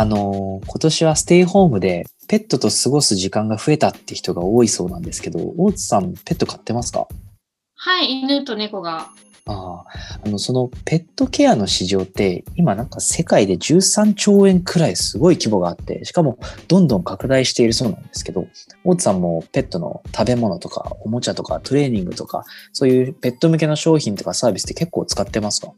あの、今年はステイホームでペットと過ごす時間が増えたって人が多いそうなんですけど、大津さん、ペット飼ってますか？はい、犬と猫が。ああ、あの、そのペットケアの市場って、今なんか世界で13兆円くらいすごい規模があって、しかもどんどん拡大しているそうなんですけど、大津さんもペットの食べ物とか、おもちゃとか、トレーニングとか、そういうペット向けの商品とかサービスって結構使ってますか？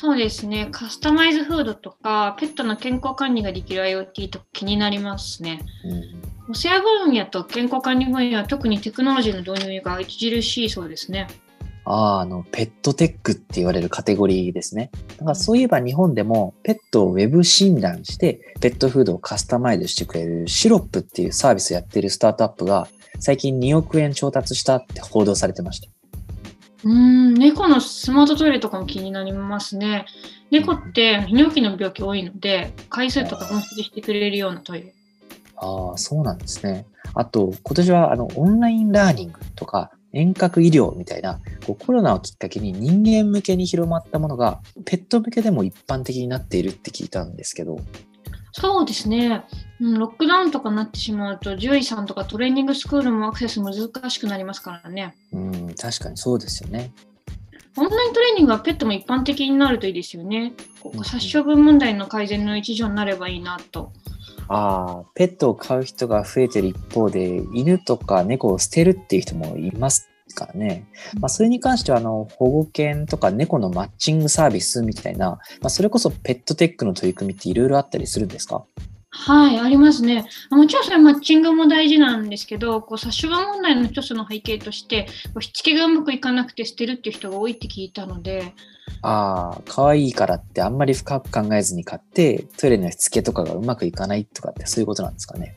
そうですね。カスタマイズフードとか、ペットの健康管理ができる IoT と気になりますね。うん、お世話分野と健康管理分野は特にテクノロジーの導入が著しいそうですね。ああ、あの、ペットテックって言われるカテゴリーですね。だからそういえば日本でもペットをウェブ診断して、ペットフードをカスタマイズしてくれるシロップっていうサービスをやっているスタートアップが最近2億円調達したって報道されてました。うん猫のスマートトイレとかも気になりますね。猫って泌尿器の病気多いので、回数とか分析してくれるようなトイレ。ああ、そうなんですね。あと、今年はあのオンラインラーニングとか遠隔医療みたいなこうコロナをきっかけに人間向けに広まったものがペット向けでも一般的になっているって聞いたんですけど。そうですね、うん、ロックダウンとかになってしまうと獣医さんとかトレーニングスクールもアクセス難しくなりますからね。うん確かにそうですよね。オンライントレーニングはペットも一般的になるといいですよね。こう殺処分問題の改善の一助になればいいなと。ああ、ペットを飼う人が増えてる一方で、犬とか猫を捨てるっていう人もいますからね。まあ、それに関しては、あの、保護犬とか猫のマッチングサービスみたいな、まあ、それこそペットテックの取り組みっていろいろあったりするんですか？はい、ありますね。もちろんそれマッチングも大事なんですけど、こう殺処分問題の一つの背景として、こうしつけがうまくいかなくて捨てるっていう人が多いって聞いたので。ああ、可愛いからってあんまり深く考えずに買って、トイレのしつけとかがうまくいかないとかってそういうことなんですかね？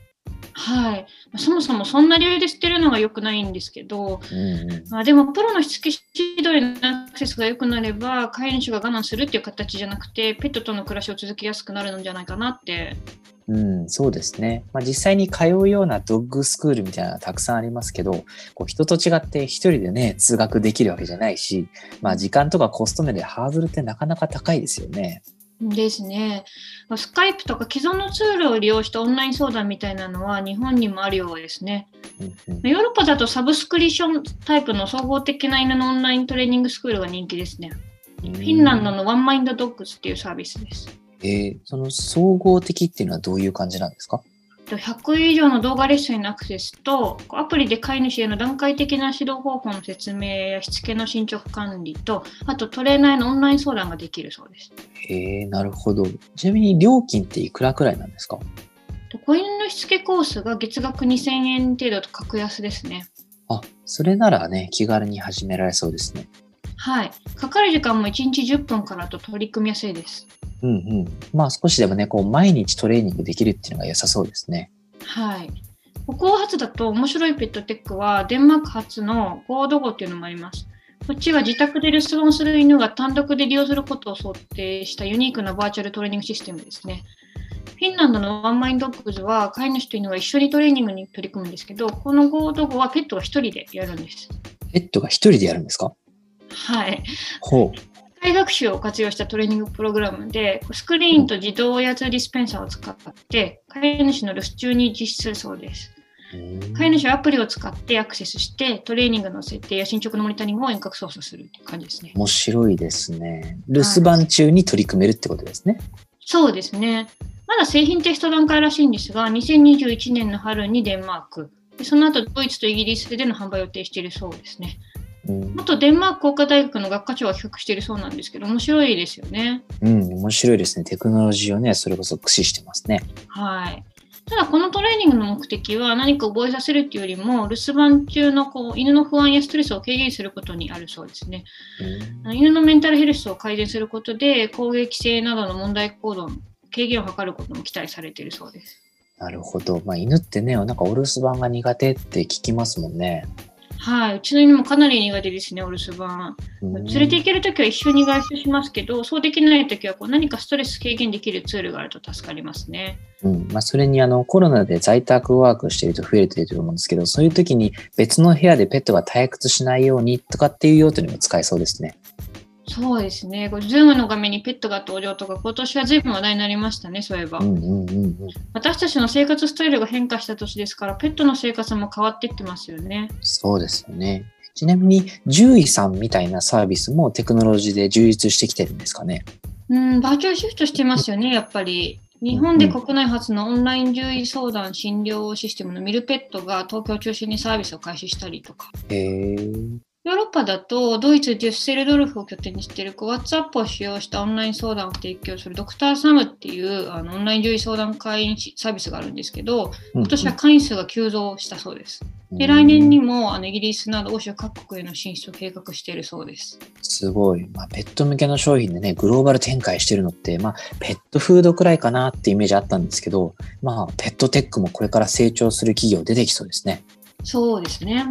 はい、そもそもそんな理由で捨てるのが良くないんですけど、うんうん、まあ、でもプロのしつけ指導へのアクセスが良くなれば飼い主が我慢するっていう形じゃなくてペットとの暮らしを続けやすくなるんじゃないかなってうん、そうですね。まあ、実際に通うようなドッグスクールみたいなのはたくさんありますけど、こう人と違って一人でね、通学できるわけじゃないし、まあ、時間とかコスト面でハードルってなかなか高いですよね。ですね。スカイプとか既存のツールを利用したオンライン相談みたいなのは日本にもあるようですね。ヨーロッパだとサブスクリプションタイプの総合的な犬のオンライントレーニングスクールが人気ですね。フィンランドのワンマインドドッグスっていうサービスです。えー、その総合的っていうのはどういう感じなんですか？100以上の動画レッスンのアクセスと、アプリで飼い主への段階的な指導方法の説明やしつけの進捗管理と、あとトレーナーへのオンライン相談ができるそうです。へえ、なるほど。ちなみに料金っていくらくらいなんですか？子犬のしつけコースが月額2000円程度と格安ですね。あ、それならね、気軽に始められそうですね。はい。かかる時間も1日10分からと取り組みやすいです。うんうん。まあ少しでもね、こう毎日トレーニングできるっていうのが良さそうですね。はい。北欧発だと面白いペットテックはデンマーク発のゴードゴっていうのもあります。こっちは自宅で留守番する犬が単独で利用することを想定したユニークなバーチャルトレーニングシステムですね。フィンランドのワンマインドッグズは飼い主と犬が一緒にトレーニングに取り組むんですけど、このゴードゴはペットが一人でやるんです。ペットが一人でやるんですか？はい。ほう。学習を活用したトレーニングプログラムで、スクリーンと自動おやつディスペンサーを使って、飼い主の留守中に実施するそうです。飼い主はアプリを使ってアクセスして、トレーニングの設定や進捗のモニタリングを遠隔操作するって感じですね。面白いですね。留守番中に取り組めるってことですね。はい、そうですね。まだ製品テスト段階らしいんですが、2021年の春にデンマーク、その後ドイツとイギリスでの販売を予定しているそうですね。あとデンマーク工科大学の学科長が企画しているそうなんですけど、面白いですよね。うん、面白いですね。テクノロジーをね、それこそ駆使してますね。はい。ただこのトレーニングの目的は何か覚えさせるっていうよりも留守番中のこう犬の不安やストレスを軽減することにあるそうですね。犬のメンタルヘルスを改善することで攻撃性などの問題行動の軽減を図ることも期待されているそうです。なるほど。まあ、犬ってね、なんかお留守番が苦手って聞きますもんね。はい、うちの犬もかなり苦手ですね、お留守番。連れて行けるときは一緒に外出しますけど、そうできないときはこう何かストレス軽減できるツールがあると助かりますね。うんまあ、それにあのコロナで在宅ワークしていると増えていると思うんですけど、そういうときに別の部屋でペットが退屈しないようにとかっていう用途にも使えそうですね。そうですね。ズームの画面にペットが登場とか、今年は随分話題になりましたね、そういえば。うんうんうんうん。私たちの生活スタイルが変化した年ですから、ペットの生活も変わっていってますよね。そうですよね。ちなみに、獣医さんみたいなサービスもテクノロジーで充実してきてるんですかね？うん、バーチャルシフトしてますよね、やっぱり。日本で国内初のオンライン獣医相談診療システムのミルペットが東京を中心にサービスを開始したりとか。へえ。ヨーパだとドイツ・デュッセルドルフを拠点にしている WhatsApp を使用したオンライン相談を提供するドクターサムっていうあのオンライン獣医相談会員サービスがあるんですけど、今年は会員数が急増したそうです。で、来年にもあのイギリスなど欧州各国への進出を計画しているそうです。すごい。まあ、ペット向けの商品でね、グローバル展開してるのって、まあ、ペットフードくらいかなってイメージあったんですけど、まあ、ペットテックもこれから成長する企業出てきそうですね。そうですね。